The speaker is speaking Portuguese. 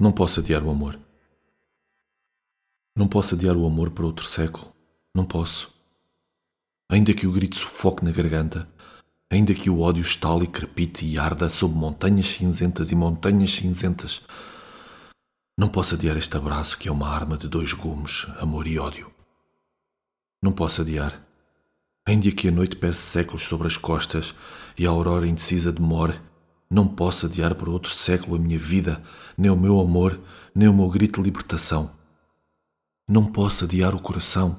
Não posso adiar o amor. Não posso adiar o amor para outro século. Não posso. Ainda que o grito sufoque na garganta, ainda que o ódio estale e crepite e arda sob montanhas cinzentas e montanhas cinzentas, não posso adiar este abraço que é uma arma de dois gumes, amor e ódio. Não posso adiar. Ainda que a noite pese séculos sobre as costas e a aurora indecisa demore, não posso adiar por outro século a minha vida, nem o meu amor, nem o meu grito de libertação. Não posso adiar o coração.